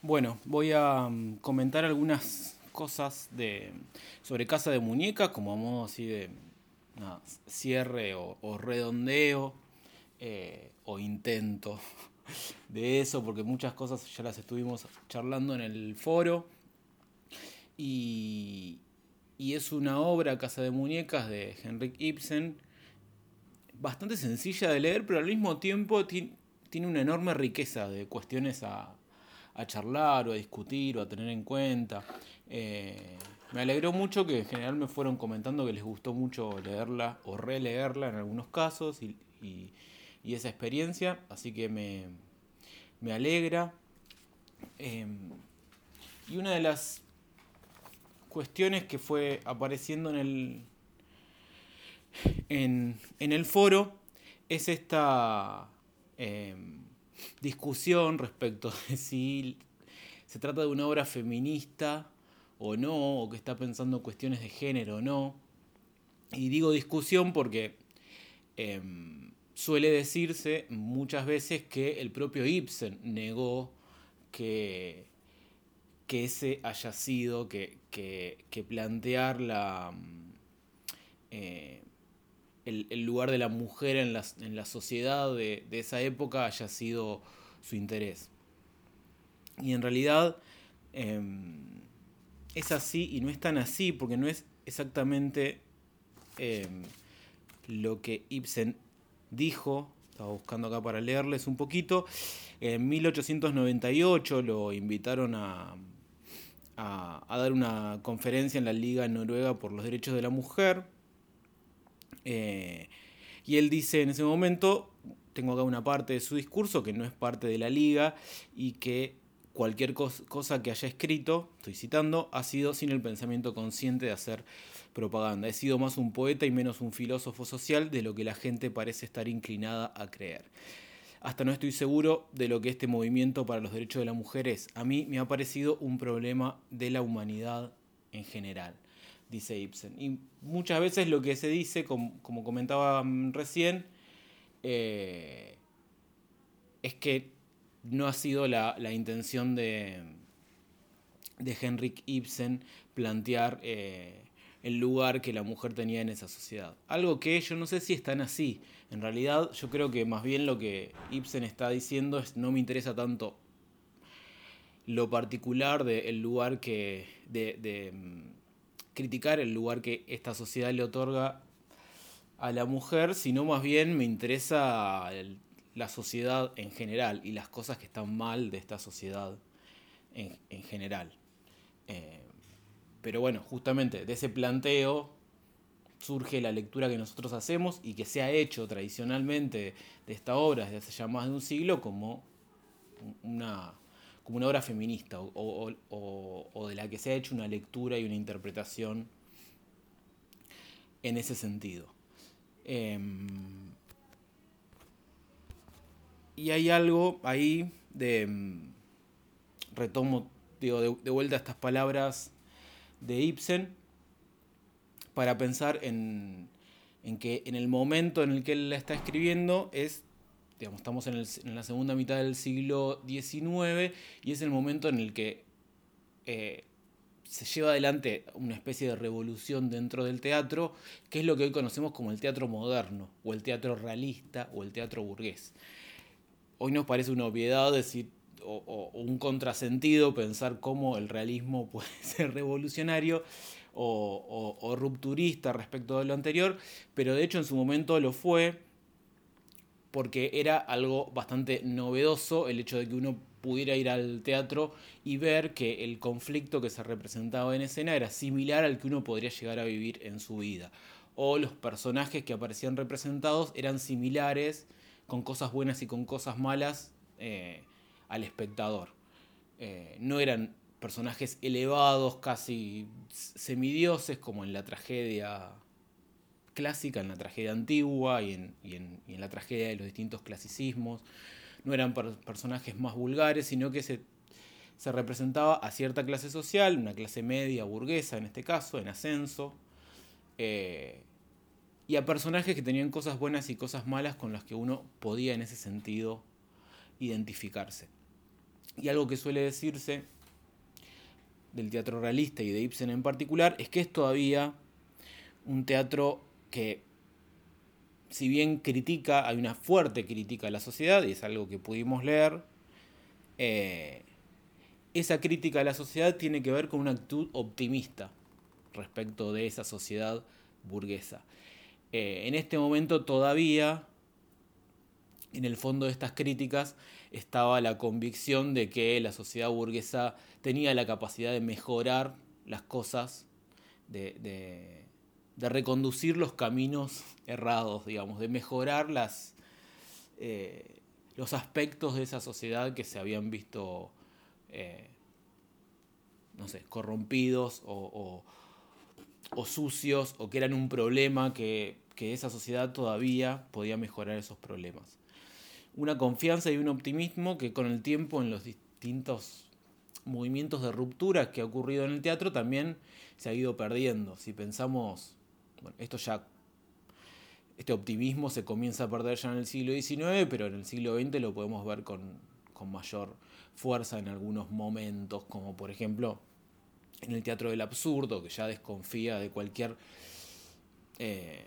Bueno, voy a mm, comentar algunas cosas de, sobre Casa de Muñecas, como a modo así de cierre o, redondeo eh, o intento de eso, porque muchas cosas ya las estuvimos charlando en el foro. Y, y es una obra, Casa de Muñecas, de Henrik Ibsen, bastante sencilla de leer, pero al mismo tiempo tiene una enorme riqueza de cuestiones a, a charlar o a discutir o a tener en cuenta. Eh, me alegró mucho que en general me fueron comentando que les gustó mucho leerla o releerla en algunos casos y, esa experiencia, así que me, alegra. Em, y una de las cuestiones que fue apareciendo en el, en, el foro es esta... Em, discusión respecto de si se trata de una obra feminista o no, o que está pensando cuestiones de género o no. Y digo discusión porque em, suele decirse muchas veces que el propio Ibsen negó que, que ese haya sido, que, que, plantear la, eh, el, lugar de la mujer en la, sociedad de, esa época haya sido su interés. Y en realidad em, es así y no es tan así, porque no es exactamente em, lo que Ibsen dijo. Estaba buscando acá para leerles un poquito. En 1898 lo invitaron a, a, a dar una conferencia en la Liga Noruega por los Derechos de la Mujer eh, y él dice en ese momento, tengo acá una parte de su discurso que no es parte de la liga y que cualquier cosa que haya escrito, estoy citando, ha sido sin el pensamiento consciente de hacer propaganda. He sido más un poeta y menos un filósofo social de lo que la gente parece estar inclinada a creer. Hasta no estoy seguro de lo que este movimiento para los derechos de la mujer es. A mí me ha parecido un problema de la humanidad en general dice Ibsen. Y muchas veces lo que se dice, como, comentaba recién, eh, es que no ha sido la, intención de, de Henrik Ibsen plantear eh, el lugar que la mujer tenía en esa sociedad. Algo que yo no sé si es tan así. En realidad yo creo que más bien lo que Ibsen está diciendo es no me interesa tanto lo particular del lugar que de, criticar el lugar que esta sociedad le otorga a la mujer, sino más bien me interesa la sociedad en general y las cosas que están mal de esta sociedad en, general. Eh, pero bueno, justamente de ese planteo surge la lectura que nosotros hacemos y que se ha hecho tradicionalmente de esta obra desde hace ya más de un siglo como una como una obra feminista o, de la que se ha hecho una lectura y una interpretación en ese sentido. Em, y hay algo ahí de, em, retomo digo, de, vuelta a estas palabras de Ibsen, para pensar en, en que en el momento en el que él la está escribiendo es estamos en, la segunda mitad del siglo XIX y es el momento en el que eh, se lleva adelante una especie de revolución dentro del teatro, que es lo que hoy conocemos como el teatro moderno, o el teatro realista, o el teatro burgués. Hoy nos parece una obviedad decir, o, un contrasentido pensar cómo el realismo puede ser revolucionario o, o rupturista respecto de lo anterior, pero de hecho en su momento lo fue porque era algo bastante novedoso el hecho de que uno pudiera ir al teatro y ver que el conflicto que se representaba en escena era similar al que uno podría llegar a vivir en su vida. O los personajes que aparecían representados eran similares, con cosas buenas y con cosas malas, eh, al espectador. Eh, no eran personajes elevados, casi semidioses, como en la tragedia clásica, en la tragedia antigua y en, la tragedia de los distintos clasicismos. No eran personajes más vulgares, sino que se, representaba a cierta clase social, una clase media, burguesa en este caso, en ascenso, eh, y a personajes que tenían cosas buenas y cosas malas con las que uno podía en ese sentido identificarse. Y algo que suele decirse del teatro realista y de Ibsen en particular es que es todavía un teatro que, si bien critica, hay una fuerte crítica a la sociedad, y es algo que pudimos leer, eh, esa crítica a la sociedad tiene que ver con una actitud optimista respecto de esa sociedad burguesa. Eh, en este momento todavía, en el fondo de estas críticas, estaba la convicción de que la sociedad burguesa tenía la capacidad de mejorar las cosas, de, reconducir los caminos errados, digamos, de mejorar las, eh, los aspectos de esa sociedad que se habían visto, eh, no sé, corrompidos o, o, sucios o que eran un problema que, que esa sociedad todavía podía mejorar esos problemas. Una confianza y un optimismo que con el tiempo en los distintos movimientos de ruptura que ha ocurrido en el teatro también se ha ido perdiendo. Si pensamos, bueno, esto ya, este optimismo se comienza a perder ya en el siglo XIX, pero en el siglo XX lo podemos ver con, mayor fuerza en algunos momentos, como por ejemplo en el teatro del absurdo, que ya desconfía de cualquier... Eh,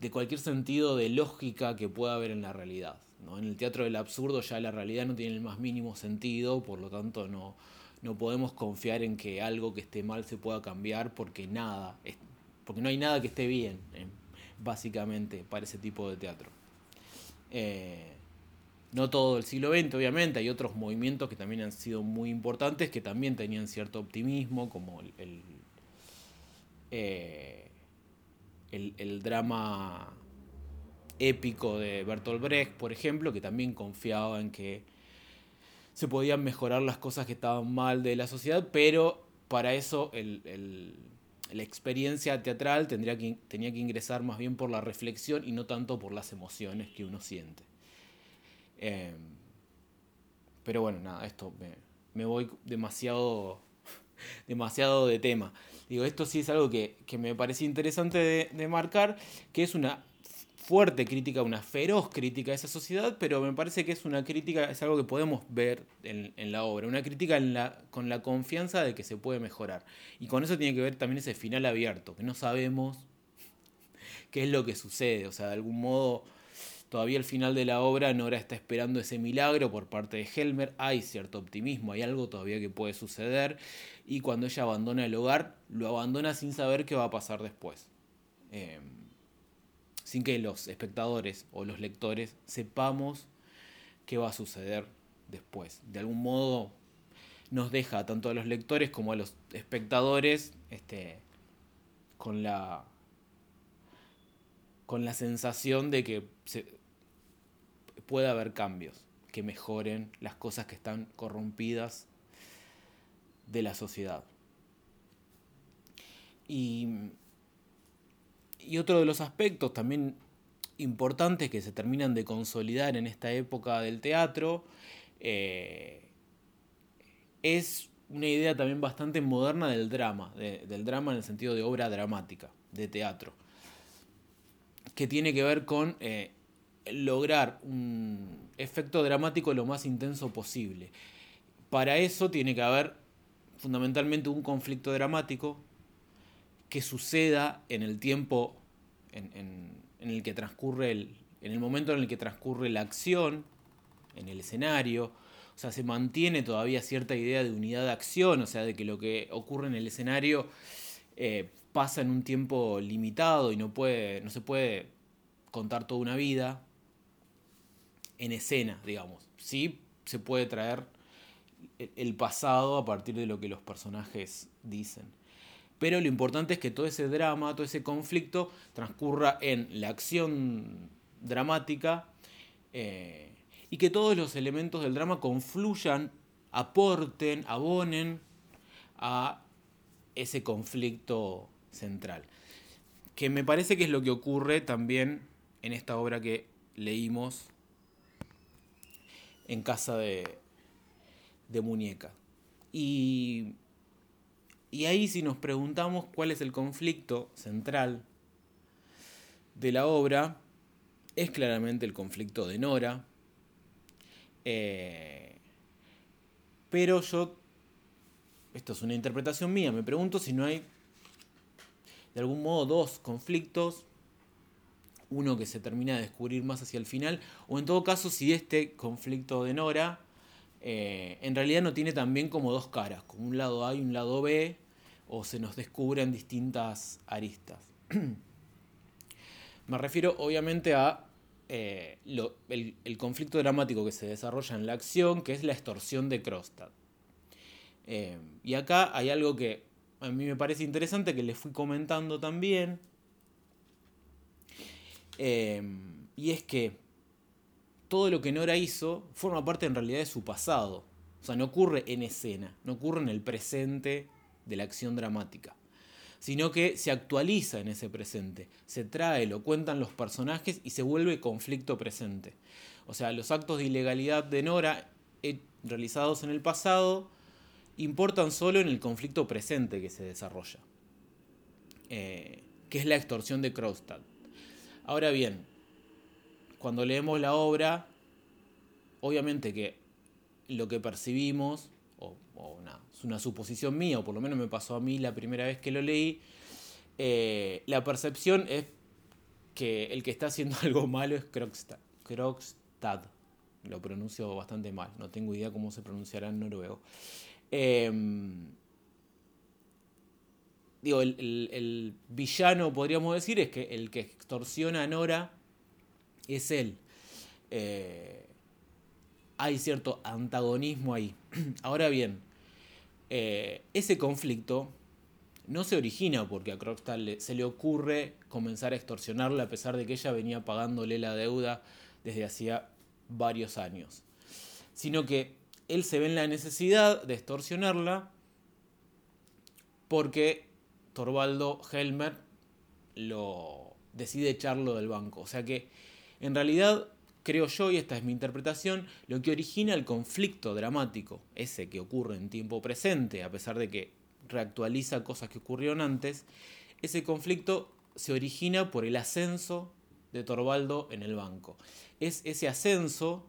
de cualquier sentido de lógica que pueda haber en la realidad. En el teatro del absurdo ya la realidad no tiene el más mínimo sentido, por lo tanto no, no podemos confiar en que algo que esté mal se pueda cambiar porque nada, porque no hay nada que esté bien, eh, básicamente, para ese tipo de teatro. Eh, no todo el siglo XX, obviamente, hay otros movimientos que también han sido muy importantes, que también tenían cierto optimismo, como el, el, eh, el drama épico de Bertolt Brecht, por ejemplo, que también confiaba en que se podían mejorar las cosas que estaban mal de la sociedad, pero para eso la experiencia teatral tendría que, tenía que ingresar más bien por la reflexión y no tanto por las emociones que uno siente. Em, pero bueno, nada, esto me, voy demasiado, demasiado de tema. Digo, esto sí es algo que, me parece interesante de marcar, que es una fuerte crítica, una feroz crítica a esa sociedad, pero me parece que es una crítica, es algo que podemos ver en, la obra, una crítica con la confianza de que se puede mejorar. Y con eso tiene que ver también ese final abierto, que no sabemos qué es lo que sucede, o sea, de algún modo todavía al final de la obra Nora está esperando ese milagro por parte de Helmer, hay cierto optimismo, hay algo todavía que puede suceder, y cuando ella abandona el hogar, lo abandona sin saber qué va a pasar después. Em, sin que los espectadores o los lectores sepamos qué va a suceder después. De algún modo nos deja tanto a los lectores como a los espectadores este, con la con la sensación de que puede haber cambios que mejoren las cosas que están corrompidas de la sociedad. Y y otro de los aspectos también importantes que se terminan de consolidar en esta época del teatro eh, es una idea también bastante moderna del drama, del drama en el sentido de obra dramática, de teatro, que tiene que ver con eh, lograr un efecto dramático lo más intenso posible. Para eso tiene que haber fundamentalmente un conflicto dramático que suceda en el tiempo en, el que transcurre, el, en el momento en el que transcurre la acción, en el escenario. O sea, se mantiene todavía cierta idea de unidad de acción, o sea, de que lo que ocurre en el escenario eh, pasa en un tiempo limitado y no, puede, no se puede contar toda una vida en escena, digamos. Sí se puede traer el pasado a partir de lo que los personajes dicen pero lo importante es que todo ese drama, todo ese conflicto transcurra en la acción dramática eh, y que todos los elementos del drama confluyan, aporten, abonen a ese conflicto central. Que me parece que es lo que ocurre también en esta obra que leímos en casa de, de muñeca. Y y ahí si nos preguntamos cuál es el conflicto central de la obra, es claramente el conflicto de Nora, eh, pero yo, esto es una interpretación mía, me pregunto si no hay de algún modo dos conflictos, uno que se termina de descubrir más hacia el final, o en todo caso si este conflicto de Nora eh, en realidad no tiene también como dos caras, como un lado A y un lado B, o se nos descubren distintas aristas. Me refiero obviamente a eh, el, conflicto dramático que se desarrolla en la acción, que es la extorsión de Krostad. Eh, y acá hay algo que a mí me parece interesante, que les fui comentando también, y es que todo lo que Nora hizo forma parte en realidad de su pasado. O sea, no ocurre en escena, no ocurre en el presente de la acción dramática, sino que se actualiza en ese presente, se trae, lo cuentan los personajes y se vuelve conflicto presente. O sea, los actos de ilegalidad de Nora eh, realizados en el pasado importan solo en el conflicto presente que se desarrolla, eh, que es la extorsión de Krogstad. Ahora bien, cuando leemos la obra, obviamente que lo que percibimos, o, una suposición mía, o por lo menos me pasó a mí la primera vez que lo leí, eh, la percepción es que el que está haciendo algo malo es Krogstad. Krogstad. Lo pronuncio bastante mal, no tengo idea cómo se pronunciará en noruego. Em, digo, el, el, villano, podríamos decir, es que el que extorsiona a Nora es él. Eh, hay cierto antagonismo ahí. Ahora bien, eh, ese conflicto no se origina porque a Krogstad se le ocurre comenzar a extorsionarla a pesar de que ella venía pagándole la deuda desde hacía varios años. Sino que él se ve en la necesidad de extorsionarla porque Torvaldo Helmer lo decide echarlo del banco. O sea que en realidad, creo yo, y esta es mi interpretación, lo que origina el conflicto dramático, ese que ocurre en tiempo presente, a pesar de que reactualiza cosas que ocurrieron antes, ese conflicto se origina por el ascenso de Torvaldo en el banco. Es ese ascenso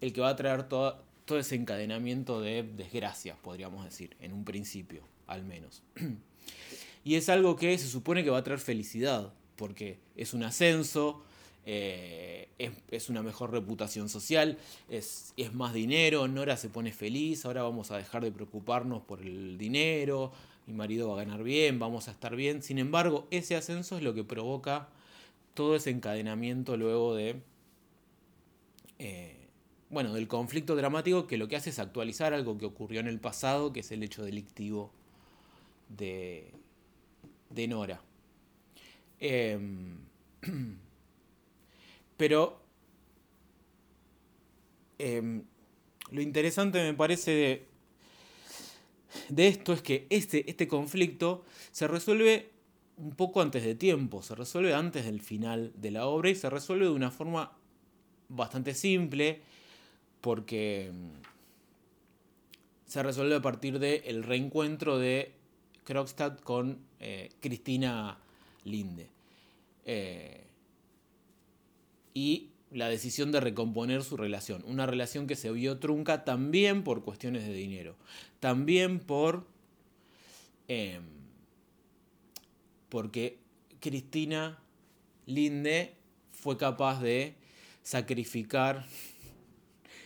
el que va a traer todo, ese encadenamiento de desgracias, podríamos decir, en un principio, al menos. y es algo que se supone que va a traer felicidad, porque es un ascenso, eh, es, una mejor reputación social, es, es, más dinero, Nora se pone feliz, ahora vamos a dejar de preocuparnos por el dinero, mi marido va a ganar bien, vamos a estar bien. Sin embargo, ese ascenso es lo que provoca todo ese encadenamiento luego de... Eh, bueno, del conflicto dramático que lo que hace es actualizar algo que ocurrió en el pasado, que es el hecho delictivo de, de Nora. Em, Pero em, lo interesante me parece de, esto es que este, este conflicto se resuelve un poco antes de tiempo, se resuelve antes del final de la obra y se resuelve de una forma bastante simple porque em, se resuelve a partir del reencuentro de Krogstad con eh, Cristina Linde. Eh, y la decisión de recomponer su relación. Una relación que se vio trunca también por cuestiones de dinero, también por... Em, porque Cristina Linde fue capaz de sacrificar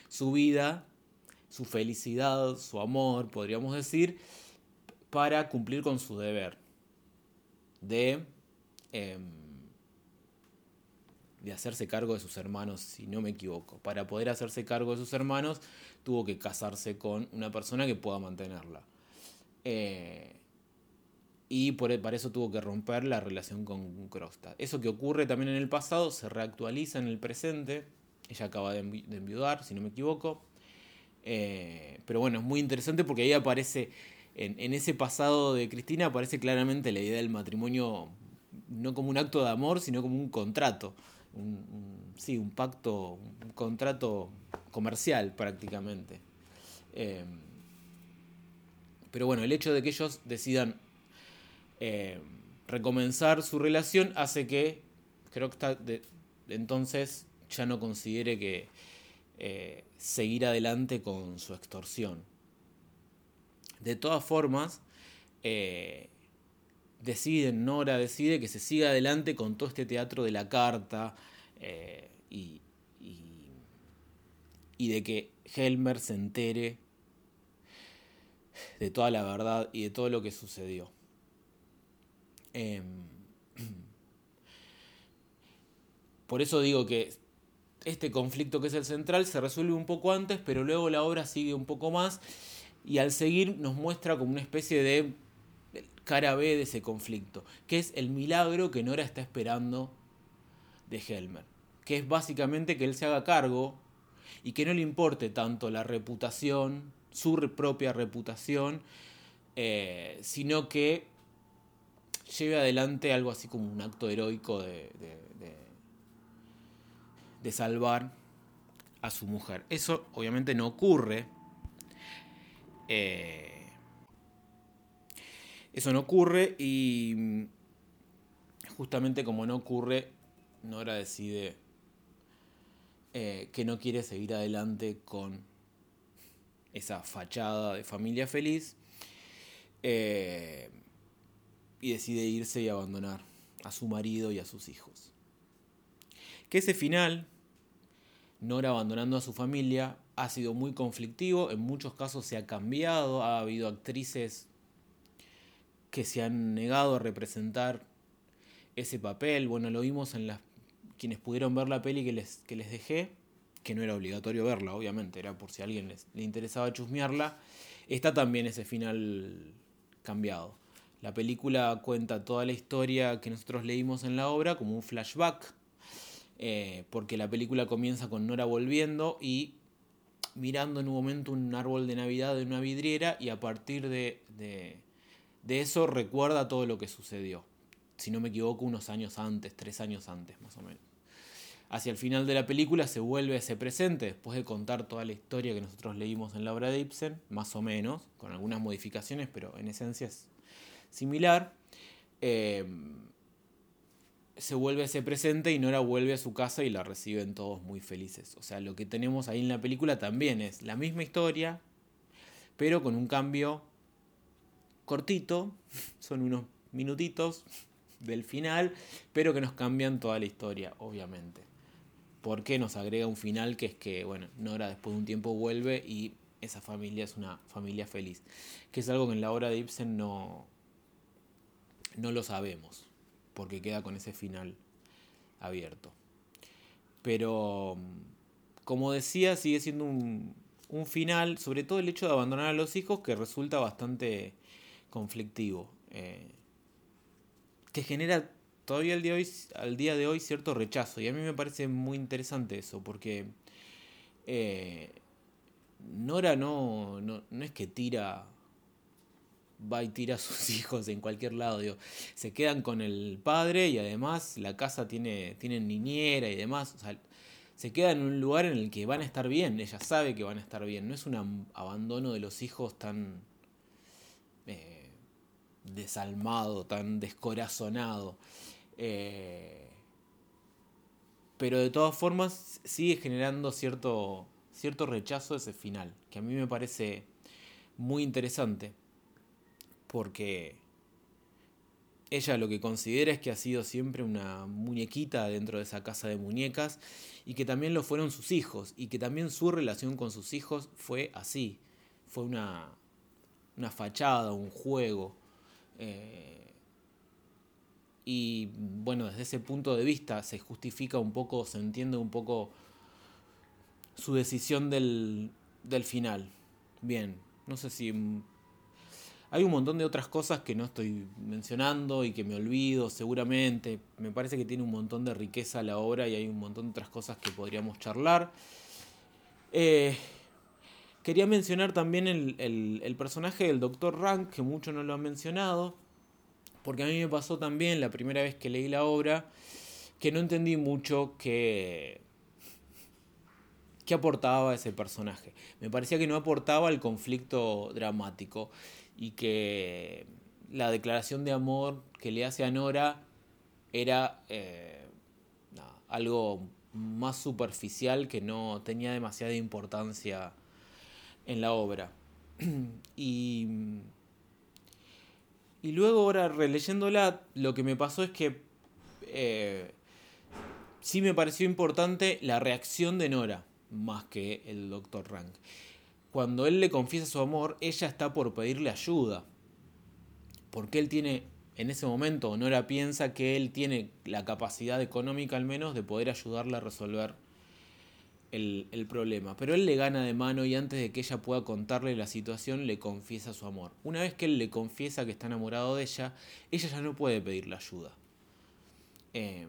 su vida, su felicidad, su amor, podríamos decir, para cumplir con su deber de em, de hacerse cargo de sus hermanos, si no me equivoco. Para poder hacerse cargo de sus hermanos, tuvo que casarse con una persona que pueda mantenerla. Eh, y por, e, para eso tuvo que romper la relación con Krogstad. Eso que ocurre también en el pasado se reactualiza en el presente. Ella acaba de, enviudar, si no me equivoco. Eh, pero bueno, es muy interesante porque ahí aparece, en ese pasado de Cristina, aparece claramente la idea del matrimonio no como un acto de amor, sino como un contrato un, sí, un pacto, un contrato comercial prácticamente. Eh, pero bueno, el hecho de que ellos decidan eh, recomenzar su relación hace que que está de, entonces ya no considere que eh, seguir adelante con su extorsión. De todas formas, deciden, Nora decide que se siga adelante con todo este teatro de la carta eh, y, de que Helmer se entere de toda la verdad y de todo lo que sucedió. Em, por eso digo que este conflicto que es el central se resuelve un poco antes, pero luego la obra sigue un poco más y al seguir nos muestra como una especie de cara B de ese conflicto, que es el milagro que Nora está esperando de Helmer, que es básicamente que él se haga cargo y que no le importe tanto la reputación, su propia reputación, eh, sino que lleve adelante algo así como un acto heroico de de salvar a su mujer. Eso obviamente no ocurre. Eh, eso no ocurre y mm, justamente como no ocurre, Nora decide eh, que no quiere seguir adelante con esa fachada de familia feliz eh, y decide irse y abandonar a su marido y a sus hijos. Que ese final Nora abandonando a su familia ha sido muy conflictivo, en muchos casos se ha cambiado, ha habido actrices que se han negado a representar ese papel, bueno, lo vimos en las quienes pudieron ver la peli que les, que les dejé, que no era obligatorio verla, obviamente, era por si a alguien les, le interesaba chusmearla, está también ese final cambiado. La película cuenta toda la historia que nosotros leímos en la obra como un flashback eh, porque la película comienza con Nora volviendo y mirando en un momento un árbol de Navidad de una vidriera y a partir de, de, eso recuerda todo lo que sucedió. Si no me equivoco, unos años antes, tres años antes más o menos. Hacia el final de la película se vuelve a ese presente, después de contar toda la historia que nosotros leímos en la obra de Ibsen, más o menos, con algunas modificaciones, pero en esencia es similar. Eh, se vuelve a ese presente y Nora vuelve a su casa y la reciben todos muy felices. O sea, lo que tenemos ahí en la película también es la misma historia, pero con un cambio cortito, son unos minutitos del final, pero que nos cambian toda la historia, obviamente. Porque nos agrega un final que es que, bueno, Nora después de un tiempo vuelve y esa familia es una familia feliz. Que es algo que en la obra de Ibsen no, no lo sabemos porque queda con ese final abierto. Pero, como decía, sigue siendo un, final, sobre todo el hecho de abandonar a los hijos, que resulta bastante conflictivo. Eh, que genera todavía al día, de hoy, cierto rechazo. Y a mí me parece muy interesante eso, porque eh, Nora no, no, no es que tira va y tira a sus hijos en cualquier lado. Se quedan con el padre y además la casa tiene, niñera y demás. Se queda en un lugar en el que van a estar bien. Ella sabe que van a estar bien. No es un abandono de los hijos tan desalmado, tan descorazonado. Eh, pero de todas formas sigue generando cierto, cierto rechazo ese final, que a mí me parece muy interesante porque ella lo que considera es que ha sido siempre una muñequita dentro de esa casa de muñecas y que también lo fueron sus hijos y que también su relación con sus hijos fue así, fue una, una fachada, un juego. Eh, y bueno, desde ese punto de vista se justifica un poco, se entiende un poco su decisión del, del final. Bien, no sé si hay un montón de otras cosas que no estoy mencionando y que me olvido seguramente. Me parece que tiene un montón de riqueza la obra y hay un montón de otras cosas que podríamos charlar. Eh, quería mencionar también el, personaje del Dr. Rank, que mucho no lo han mencionado, porque a mí me pasó también la primera vez que leí la obra, que no entendí mucho que qué aportaba ese personaje. Me parecía que no aportaba el conflicto dramático y que la declaración de amor que le hace a Nora era eh, algo más superficial que no tenía demasiada importancia en la obra. y, y luego ahora releyéndola, lo que me pasó es que eh, sí me pareció importante la reacción de Nora, más que el Dr. Rank. Cuando él le confiesa su amor, ella está por pedirle ayuda. Porque él tiene, en ese momento, Nora piensa que él tiene la capacidad económica al menos de poder ayudarle a resolver el, problema. Pero él le gana de mano y antes de que ella pueda contarle la situación, le confiesa su amor. Una vez que él le confiesa que está enamorado de ella, ella ya no puede pedirle ayuda. Eh,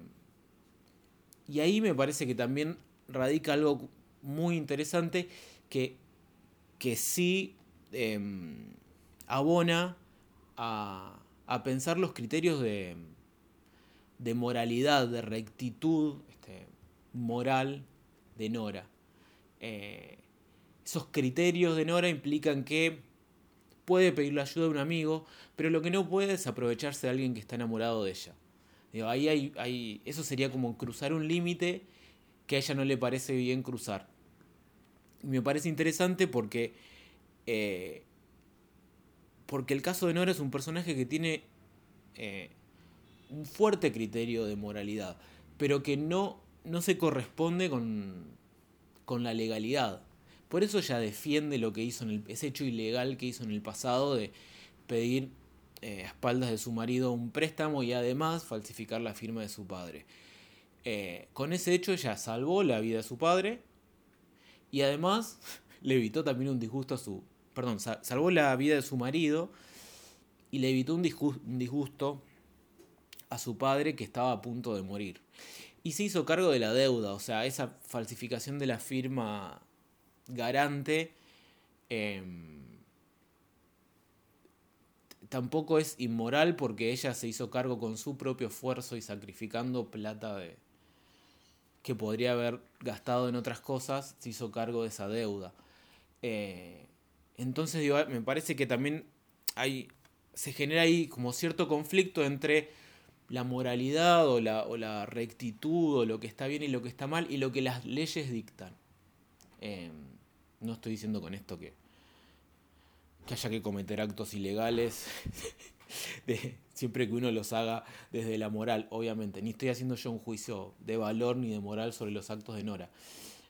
y ahí me parece que también radica algo muy interesante que, que sí em, abona a, pensar los criterios de, de moralidad, de rectitud este, moral de Nora. Eh, esos criterios de Nora implican que puede pedirle ayuda a un amigo, pero lo que no puede es aprovecharse de alguien que está enamorado de ella ahí hay, eso sería como cruzar un límite que a ella no le parece bien cruzar. Y me parece interesante porque, eh, porque el caso de Nora es un personaje que tiene eh, un fuerte criterio de moralidad, pero que no, no se corresponde con, con la legalidad. Por eso ella defiende lo que hizo en el, ese hecho ilegal que hizo en el pasado de pedir eh, a espaldas de su marido un préstamo y además falsificar la firma de su padre. Eh, con ese hecho ella salvó la vida de su padre y además le evitó también un disgusto a su... Perdón, salvó la vida de su marido y le evitó un disgusto a su padre que estaba a punto de morir. Y se hizo cargo de la deuda, o sea, esa falsificación de la firma garante. Em, tampoco es inmoral porque ella se hizo cargo con su propio esfuerzo y sacrificando plata de que podría haber gastado en otras cosas, se hizo cargo de esa deuda. Eh, entonces me parece que también hay, se genera ahí como cierto conflicto entre la moralidad o la, rectitud o lo que está bien y lo que está mal y lo que las leyes dictan. Eh, no estoy diciendo con esto que que haya que cometer actos ilegales, siempre que uno los haga desde la moral, obviamente. Ni estoy haciendo yo un juicio de valor ni de moral sobre los actos de Nora.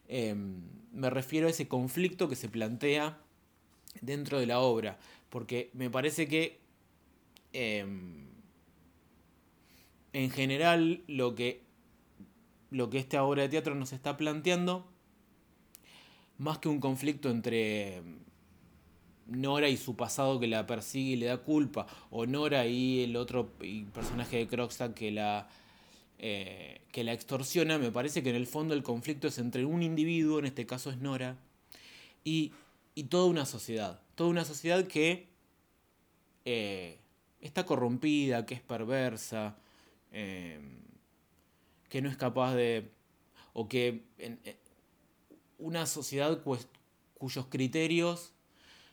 Em, me refiero a ese conflicto que se plantea dentro de la obra, porque me parece que em, en general lo que, lo que esta obra de teatro nos está planteando, más que un conflicto entre Nora y su pasado que la persigue y le da culpa, o Nora y el otro personaje de Krogstad que la, eh, que la extorsiona, me parece que en el fondo el conflicto es entre un individuo, en este caso es Nora, y, toda una sociedad. Toda una sociedad que eh, está corrompida, que es perversa, eh, que no es capaz de... o que... una sociedad cuyos criterios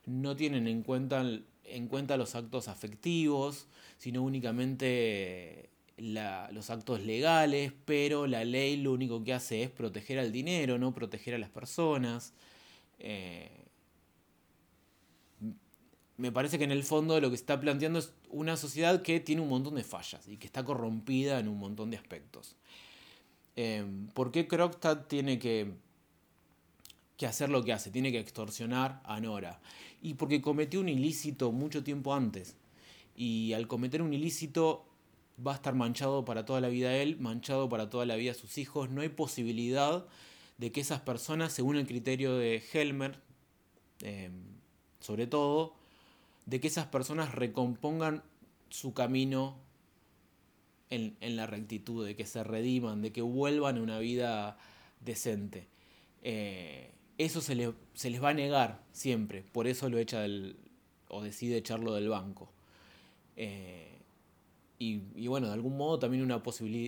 no tienen en cuenta, en cuenta los actos afectivos, sino únicamente los actos legales, pero la ley lo único que hace es proteger al dinero, no proteger a las personas. Eh, me parece que en el fondo lo que está planteando es una sociedad que tiene un montón de fallas y que está corrompida en un montón de aspectos. Eh, ¿Por qué Krogstad tiene que que hacer lo que hace, tiene que extorsionar a Nora. Y porque cometió un ilícito mucho tiempo antes. Y al cometer un ilícito va a estar manchado para toda la vida él, manchado para toda la vida sus hijos. No hay posibilidad de que esas personas, según el criterio de Helmer, em, sobre todo, de que esas personas recompongan su camino en, la rectitud, de que se rediman, de que vuelvan a una vida decente. Eh, eso se, les va a negar siempre, por eso lo echa del, o decide echarlo del banco. Eh, y, bueno, de algún modo también una,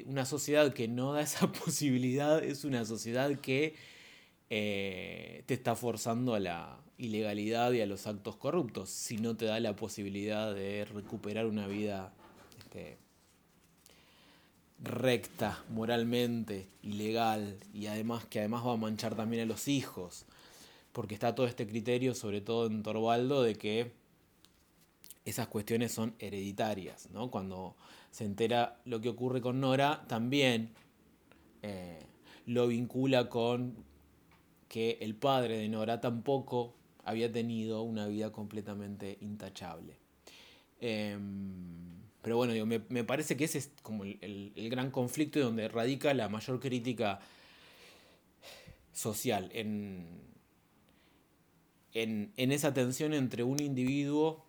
una sociedad que no da esa posibilidad es una sociedad que eh, te está forzando a la ilegalidad y a los actos corruptos, si no te da la posibilidad de recuperar una vida este, recta moralmente y legal y además que además va a manchar también a los hijos porque está todo este criterio sobre todo en Torvaldo de que esas cuestiones son hereditarias ¿no? cuando se entera lo que ocurre con Nora también eh, lo vincula con que el padre de Nora tampoco había tenido una vida completamente intachable. Em, pero bueno, me, parece que ese es como el, gran conflicto y donde radica la mayor crítica social, en, en, esa tensión entre un individuo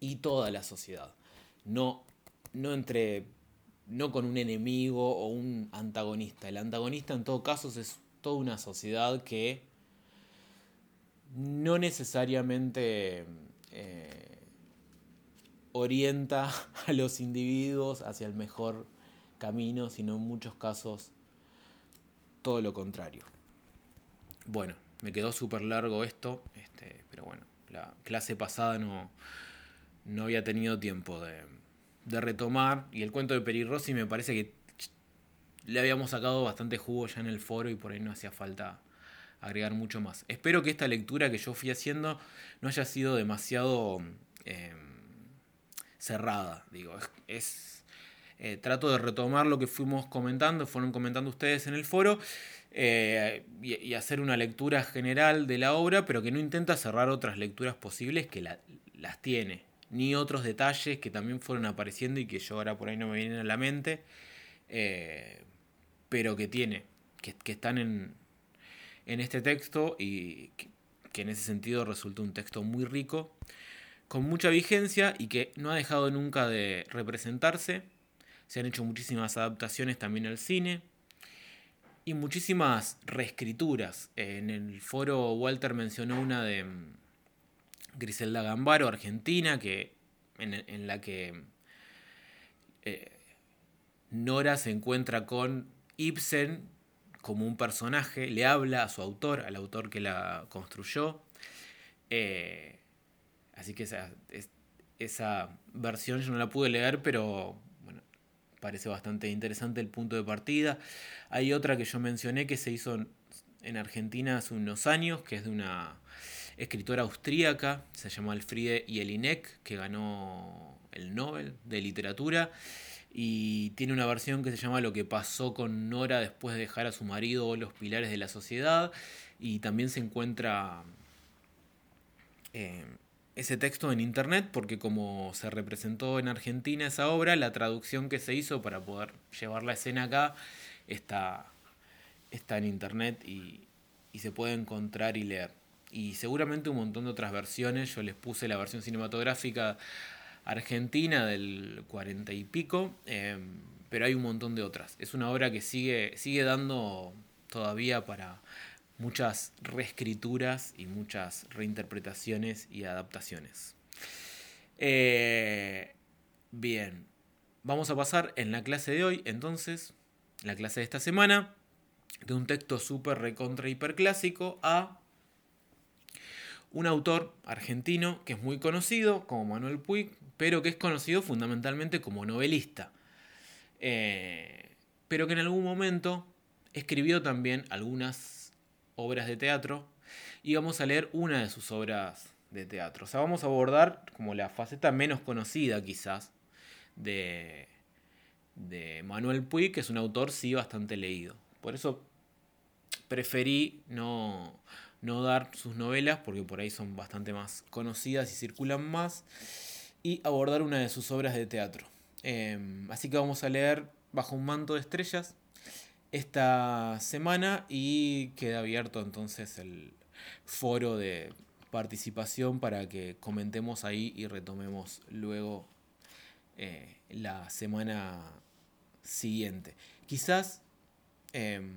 y toda la sociedad. No, no entre no con un enemigo o un antagonista. El antagonista en todo caso es toda una sociedad que no necesariamente eh, orienta a los individuos hacia el mejor camino, sino en muchos casos todo lo contrario. Bueno, me quedó súper largo esto, este, pero bueno, la clase pasada no, no había tenido tiempo de, de retomar y el cuento de Peri Rossi me parece que le habíamos sacado bastante jugo ya en el foro y por ahí no hacía falta agregar mucho más. Espero que esta lectura que yo fui haciendo no haya sido demasiado em, cerrada. Digo, es, eh, trato de retomar lo que fuimos comentando, fueron comentando ustedes en el foro. Eh, y, hacer una lectura general de la obra, pero que no intenta cerrar otras lecturas posibles que las tiene, ni otros detalles que también fueron apareciendo y que yo ahora por ahí no me vienen a la mente, eh, pero que tiene, que, están en, en, este texto y que, en ese sentido resulta un texto muy rico, con mucha vigencia y que no ha dejado nunca de representarse. Se han hecho muchísimas adaptaciones también al cine y muchísimas reescrituras. En el foro Walter mencionó una de Griselda Gambaro, argentina, que, en, la que eh, Nora se encuentra con Ibsen como un personaje, le habla a su autor, al autor que la construyó. Eh, así que esa, esa versión yo no la pude leer, pero bueno, parece bastante interesante el punto de partida. Hay otra que yo mencioné que se hizo en Argentina hace unos años, que es de una escritora austríaca, se llama Alfriede Jelinek, que ganó el Nobel de Literatura. Y tiene una versión que se llama Lo que pasó con Nora después de dejar a su marido o los pilares de la sociedad. Y también se encuentra eh, ese texto en internet porque como se representó en Argentina esa obra, la traducción que se hizo para poder llevar la escena acá está, está en internet y, y se puede encontrar y leer y seguramente un montón de otras versiones. Yo les puse la versión cinematográfica argentina del cuarenta y pico, em, pero hay un montón de otras. Es una obra que sigue, sigue dando todavía para muchas reescrituras y muchas reinterpretaciones y adaptaciones. Eh, bien, vamos a pasar en la clase de hoy, entonces, la clase de esta semana, de un texto súper recontra hiperclásico a un autor argentino que es muy conocido como Manuel Puig, pero que es conocido fundamentalmente como novelista. Eh, pero que en algún momento escribió también algunas obras de teatro y vamos a leer una de sus obras de teatro. O sea, vamos a abordar como la faceta menos conocida quizás de, de Manuel Puig, que es un autor sí bastante leído. Por eso preferí no, no dar sus novelas, porque por ahí son bastante más conocidas y circulan más, y abordar una de sus obras de teatro. Em, así que vamos a leer Bajo un manto de estrellas esta semana y queda abierto entonces el foro de participación para que comentemos ahí y retomemos luego eh, la semana siguiente. Quizás em,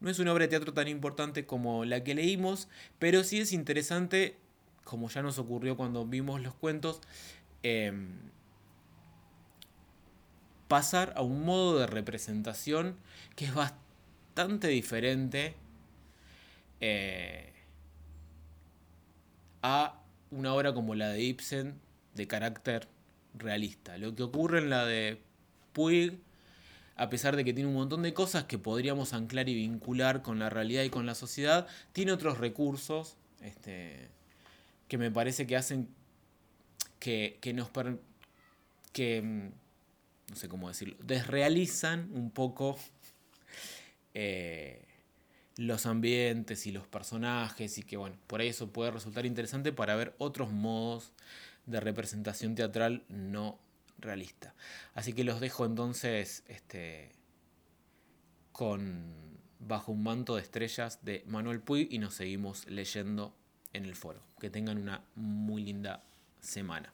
no es una obra de teatro tan importante como la que leímos, pero sí es interesante, como ya nos ocurrió cuando vimos los cuentos, em, pasar a un modo de representación que es bastante diferente eh, a una obra como la de Ibsen, de carácter realista. Lo que ocurre en la de Puig, a pesar de que tiene un montón de cosas que podríamos anclar y vincular con la realidad y con la sociedad, tiene otros recursos este, que me parece que hacen que, nos... que, mm, no sé cómo decirlo, desrealizan un poco eh, los ambientes y los personajes y que bueno, por ahí eso puede resultar interesante para ver otros modos de representación teatral no realista. Así que los dejo entonces este, con Bajo un manto de estrellas de Manuel Puig y nos seguimos leyendo en el foro. Que tengan una muy linda semana.